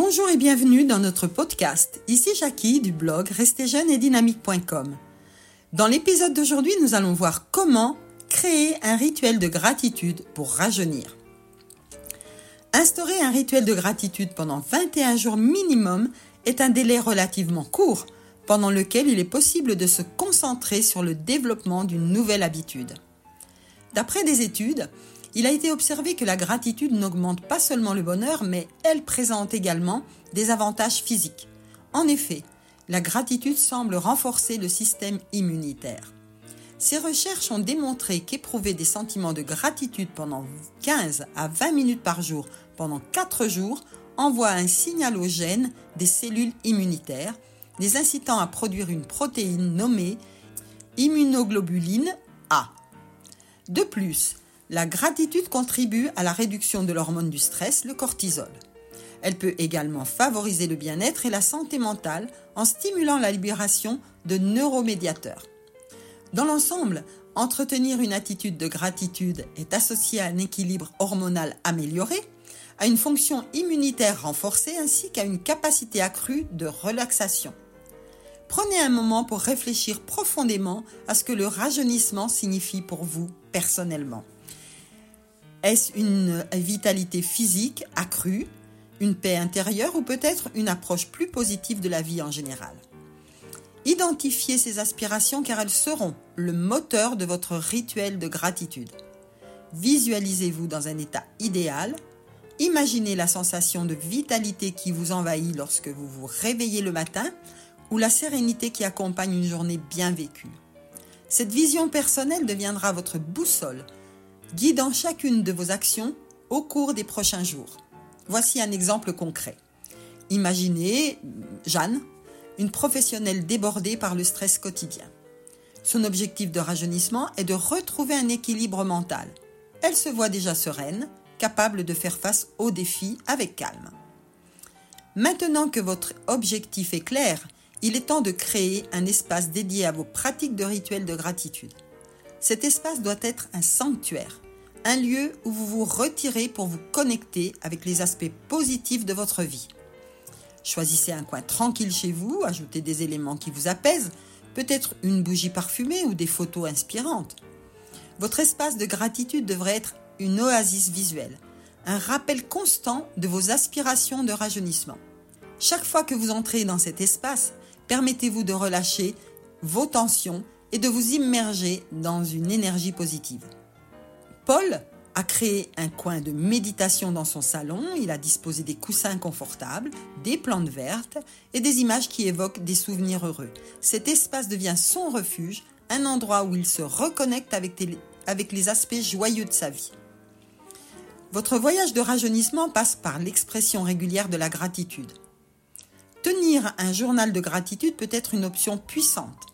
Bonjour et bienvenue dans notre podcast. Ici Jackie du blog dynamique.com. Dans l'épisode d'aujourd'hui, nous allons voir comment créer un rituel de gratitude pour rajeunir. Instaurer un rituel de gratitude pendant 21 jours minimum est un délai relativement court pendant lequel il est possible de se concentrer sur le développement d'une nouvelle habitude. D'après des études, il a été observé que la gratitude n'augmente pas seulement le bonheur, mais elle présente également des avantages physiques. En effet, la gratitude semble renforcer le système immunitaire. Ces recherches ont démontré qu'éprouver des sentiments de gratitude pendant 15 à 20 minutes par jour pendant 4 jours envoie un signal aux gènes des cellules immunitaires, les incitant à produire une protéine nommée immunoglobuline A. De plus, la gratitude contribue à la réduction de l'hormone du stress, le cortisol. Elle peut également favoriser le bien-être et la santé mentale en stimulant la libération de neuromédiateurs. Dans l'ensemble, entretenir une attitude de gratitude est associé à un équilibre hormonal amélioré, à une fonction immunitaire renforcée ainsi qu'à une capacité accrue de relaxation. Prenez un moment pour réfléchir profondément à ce que le rajeunissement signifie pour vous personnellement. Est-ce une vitalité physique accrue, une paix intérieure ou peut-être une approche plus positive de la vie en général? Identifiez ces aspirations car elles seront le moteur de votre rituel de gratitude. Visualisez-vous dans un état idéal. Imaginez la sensation de vitalité qui vous envahit lorsque vous vous réveillez le matin ou la sérénité qui accompagne une journée bien vécue. Cette vision personnelle deviendra votre boussole guidant chacune de vos actions au cours des prochains jours. Voici un exemple concret. Imaginez Jeanne, une professionnelle débordée par le stress quotidien. Son objectif de rajeunissement est de retrouver un équilibre mental. Elle se voit déjà sereine, capable de faire face aux défis avec calme. Maintenant que votre objectif est clair, il est temps de créer un espace dédié à vos pratiques de rituels de gratitude. Cet espace doit être un sanctuaire, un lieu où vous vous retirez pour vous connecter avec les aspects positifs de votre vie. Choisissez un coin tranquille chez vous, ajoutez des éléments qui vous apaisent, peut-être une bougie parfumée ou des photos inspirantes. Votre espace de gratitude devrait être une oasis visuelle, un rappel constant de vos aspirations de rajeunissement. Chaque fois que vous entrez dans cet espace, permettez-vous de relâcher vos tensions et de vous immerger dans une énergie positive. Paul a créé un coin de méditation dans son salon, il a disposé des coussins confortables, des plantes vertes et des images qui évoquent des souvenirs heureux. Cet espace devient son refuge, un endroit où il se reconnecte avec, les aspects joyeux de sa vie. Votre voyage de rajeunissement passe par l'expression régulière de la gratitude. Tenir un journal de gratitude peut être une option puissante.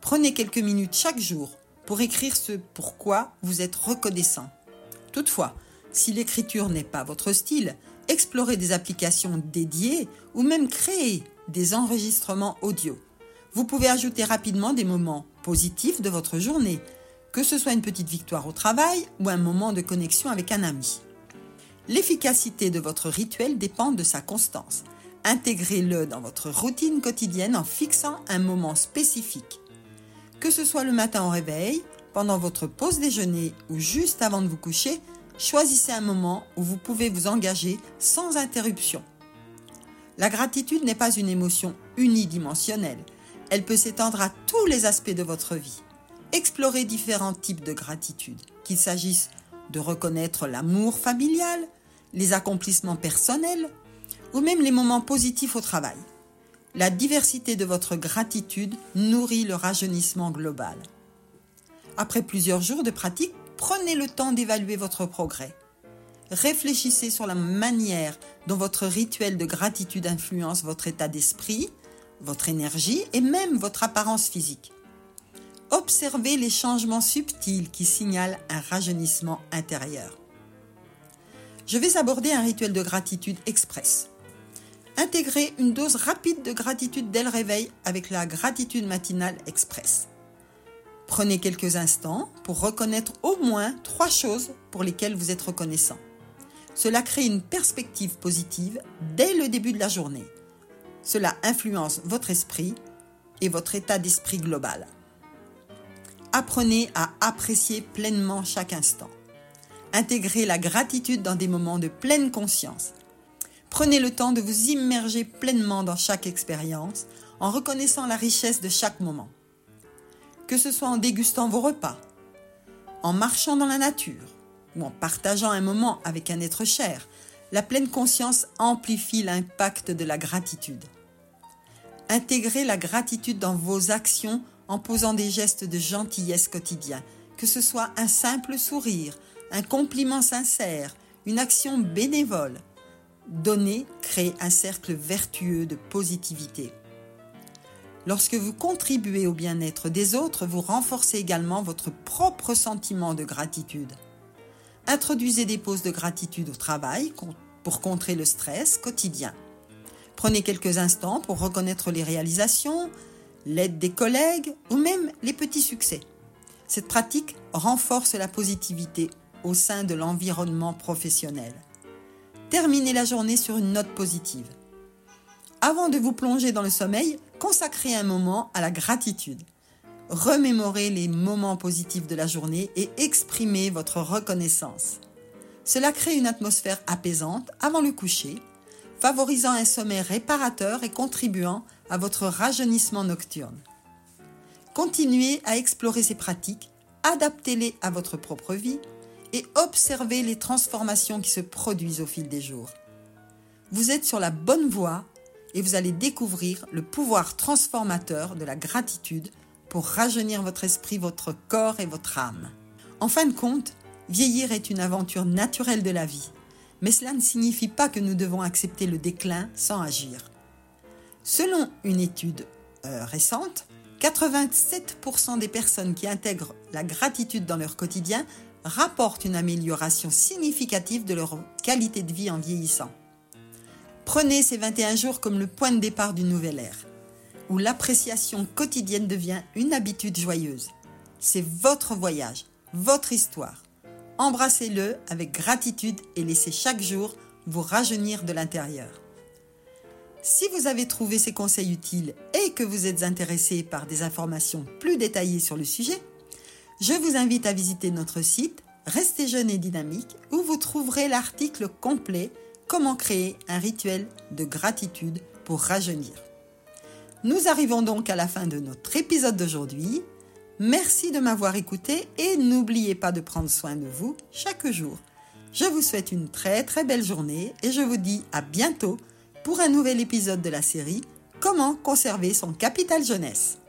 Prenez quelques minutes chaque jour pour écrire ce pourquoi vous êtes reconnaissant. Toutefois, si l'écriture n'est pas votre style, explorez des applications dédiées ou même créez des enregistrements audio. Vous pouvez ajouter rapidement des moments positifs de votre journée, que ce soit une petite victoire au travail ou un moment de connexion avec un ami. L'efficacité de votre rituel dépend de sa constance. Intégrez-le dans votre routine quotidienne en fixant un moment spécifique. Que ce soit le matin au réveil, pendant votre pause déjeuner ou juste avant de vous coucher, choisissez un moment où vous pouvez vous engager sans interruption. La gratitude n'est pas une émotion unidimensionnelle. Elle peut s'étendre à tous les aspects de votre vie. Explorez différents types de gratitude, qu'il s'agisse de reconnaître l'amour familial, les accomplissements personnels ou même les moments positifs au travail. La diversité de votre gratitude nourrit le rajeunissement global. Après plusieurs jours de pratique, prenez le temps d'évaluer votre progrès. Réfléchissez sur la manière dont votre rituel de gratitude influence votre état d'esprit, votre énergie et même votre apparence physique. Observez les changements subtils qui signalent un rajeunissement intérieur. Je vais aborder un rituel de gratitude express. Intégrez une dose rapide de gratitude dès le réveil avec la gratitude matinale express. Prenez quelques instants pour reconnaître au moins trois choses pour lesquelles vous êtes reconnaissant. Cela crée une perspective positive dès le début de la journée. Cela influence votre esprit et votre état d'esprit global. Apprenez à apprécier pleinement chaque instant. Intégrez la gratitude dans des moments de pleine conscience. Prenez le temps de vous immerger pleinement dans chaque expérience en reconnaissant la richesse de chaque moment. Que ce soit en dégustant vos repas, en marchant dans la nature ou en partageant un moment avec un être cher, la pleine conscience amplifie l'impact de la gratitude. Intégrez la gratitude dans vos actions en posant des gestes de gentillesse quotidien, que ce soit un simple sourire, un compliment sincère, une action bénévole. Donner crée un cercle vertueux de positivité. Lorsque vous contribuez au bien-être des autres, vous renforcez également votre propre sentiment de gratitude. Introduisez des pauses de gratitude au travail pour contrer le stress quotidien. Prenez quelques instants pour reconnaître les réalisations, l'aide des collègues ou même les petits succès. Cette pratique renforce la positivité au sein de l'environnement professionnel. Terminez la journée sur une note positive. Avant de vous plonger dans le sommeil, consacrez un moment à la gratitude. Remémorez les moments positifs de la journée et exprimez votre reconnaissance. Cela crée une atmosphère apaisante avant le coucher, favorisant un sommeil réparateur et contribuant à votre rajeunissement nocturne. Continuez à explorer ces pratiques, adaptez-les à votre propre vie et observez les transformations qui se produisent au fil des jours. Vous êtes sur la bonne voie et vous allez découvrir le pouvoir transformateur de la gratitude pour rajeunir votre esprit, votre corps et votre âme. En fin de compte, vieillir est une aventure naturelle de la vie, mais cela ne signifie pas que nous devons accepter le déclin sans agir. Selon une étude euh, récente, 87% des personnes qui intègrent la gratitude dans leur quotidien rapportent une amélioration significative de leur qualité de vie en vieillissant. Prenez ces 21 jours comme le point de départ d'une nouvelle ère, où l'appréciation quotidienne devient une habitude joyeuse. C'est votre voyage, votre histoire. Embrassez-le avec gratitude et laissez chaque jour vous rajeunir de l'intérieur. Si vous avez trouvé ces conseils utiles et que vous êtes intéressé par des informations plus détaillées sur le sujet, je vous invite à visiter notre site Restez jeune et dynamique où vous trouverez l'article complet Comment créer un rituel de gratitude pour rajeunir. Nous arrivons donc à la fin de notre épisode d'aujourd'hui. Merci de m'avoir écouté et n'oubliez pas de prendre soin de vous chaque jour. Je vous souhaite une très très belle journée et je vous dis à bientôt pour un nouvel épisode de la série Comment conserver son capital jeunesse.